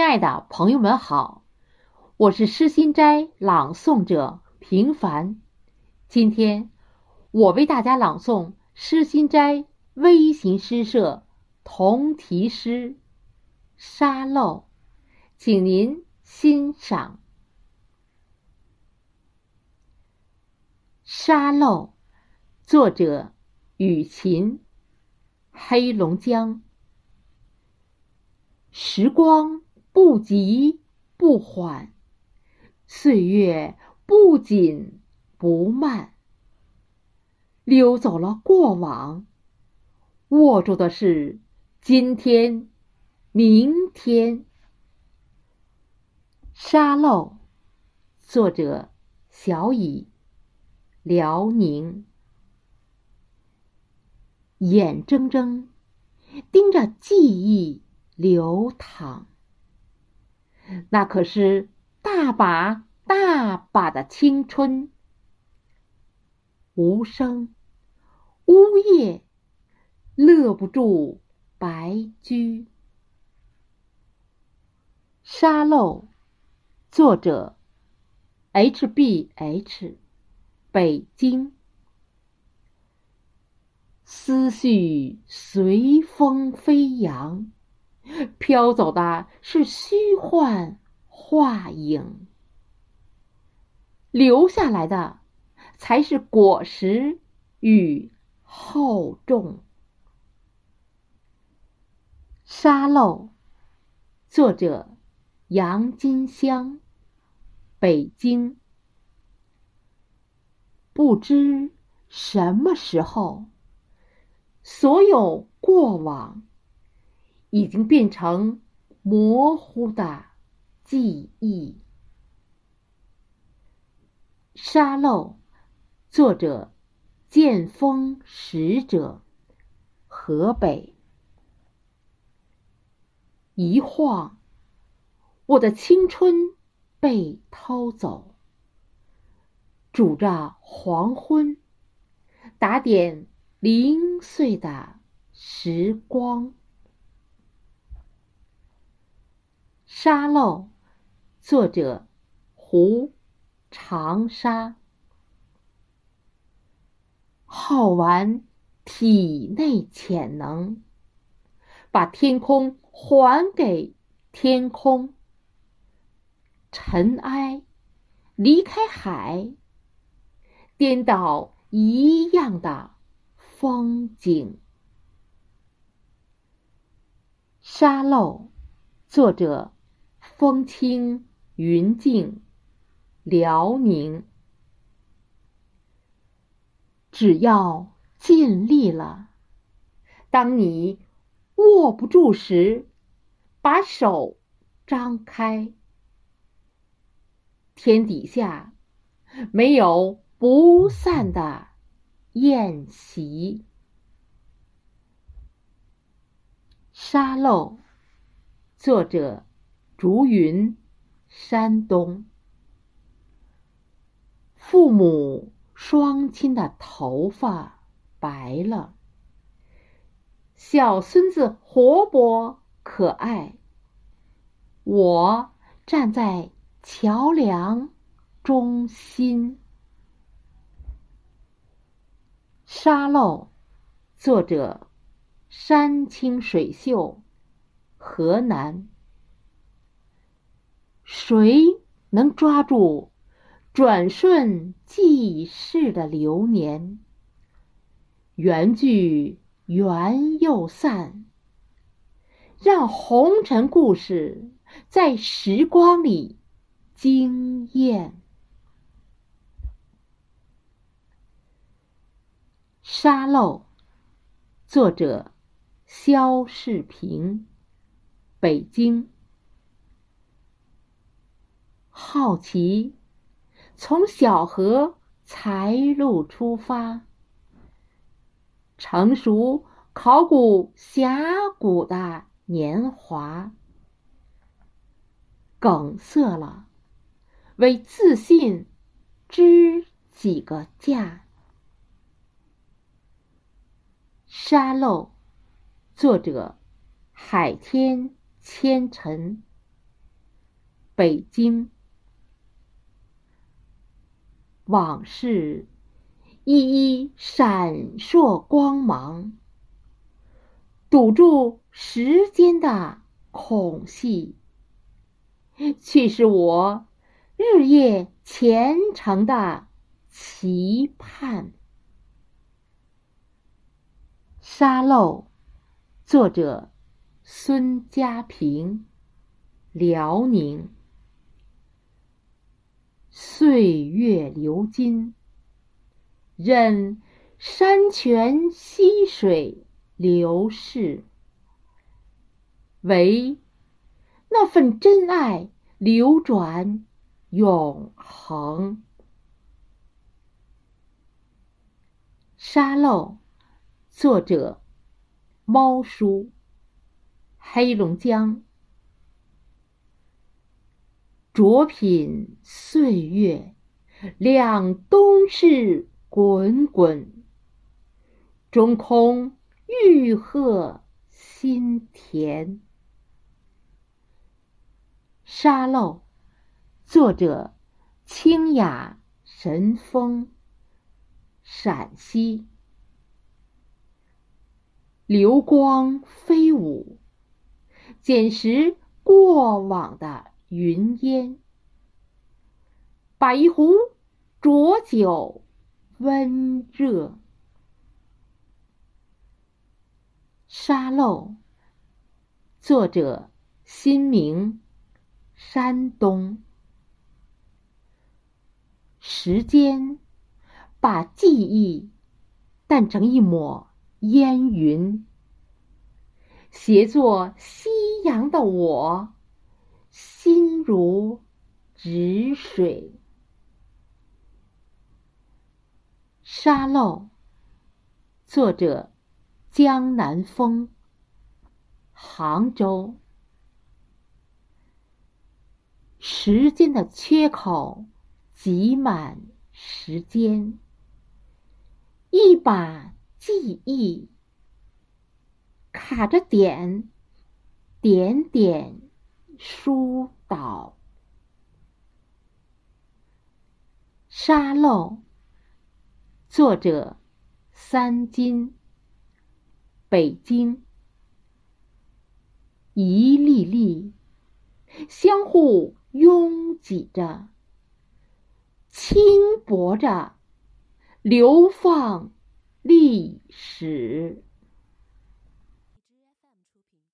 亲爱的朋友们好，我是诗心斋朗诵者平凡。今天我为大家朗诵诗心斋微型诗社同题诗《沙漏》，请您欣赏。《沙漏》作者雨琴，黑龙江。时光不急不缓，岁月不紧不慢，溜走了过往，握住的是今天、明天。沙漏，作者小乙，辽宁。眼睁睁盯着记忆。流淌，那可是大把大把的青春。无声呜咽，勒不住白驹。沙漏，作者：H B H，北京。思绪随风飞扬。飘走的是虚幻画影，留下来的才是果实与厚重。沙漏，作者杨金香，北京。不知什么时候，所有过往。已经变成模糊的记忆。沙漏，作者：剑锋使者，河北。一晃，我的青春被偷走，煮着黄昏，打点零碎的时光。沙漏，作者胡长沙。耗完体内潜能，把天空还给天空。尘埃离开海，颠倒一样的风景。沙漏，作者。风轻云静，辽宁。只要尽力了，当你握不住时，把手张开。天底下没有不散的宴席。沙漏，作者。竹云，山东。父母双亲的头发白了，小孙子活泼可爱。我站在桥梁中心。沙漏，作者：山清水秀，河南。谁能抓住转瞬即逝的流年？缘聚缘又散，让红尘故事在时光里惊艳。沙漏，作者：肖世平，北京。好奇，从小河才路出发，成熟考古峡谷的年华，梗塞了，为自信支几个架。沙漏，作者：海天千尘，北京。往事一一闪烁光芒，堵住时间的孔隙，却是我日夜虔诚的期盼。沙漏，作者孙家平，辽宁。岁月流金，任山泉溪水流逝，唯那份真爱流转永恒。沙漏，作者猫叔，黑龙江。浊品岁月，两冬日滚滚，中空欲壑心田。沙漏，作者清雅神风，陕西。流光飞舞，捡拾过往的。云烟，把一壶浊酒温热。沙漏，作者新明，山东。时间把记忆淡成一抹烟云，携作夕阳的我。心如止水，沙漏。作者：江南风，杭州。时间的缺口挤满时间，一把记忆卡着点，点点。疏导，沙漏。作者：三金，北京。一粒粒，相互拥挤着，轻薄着，流放历史。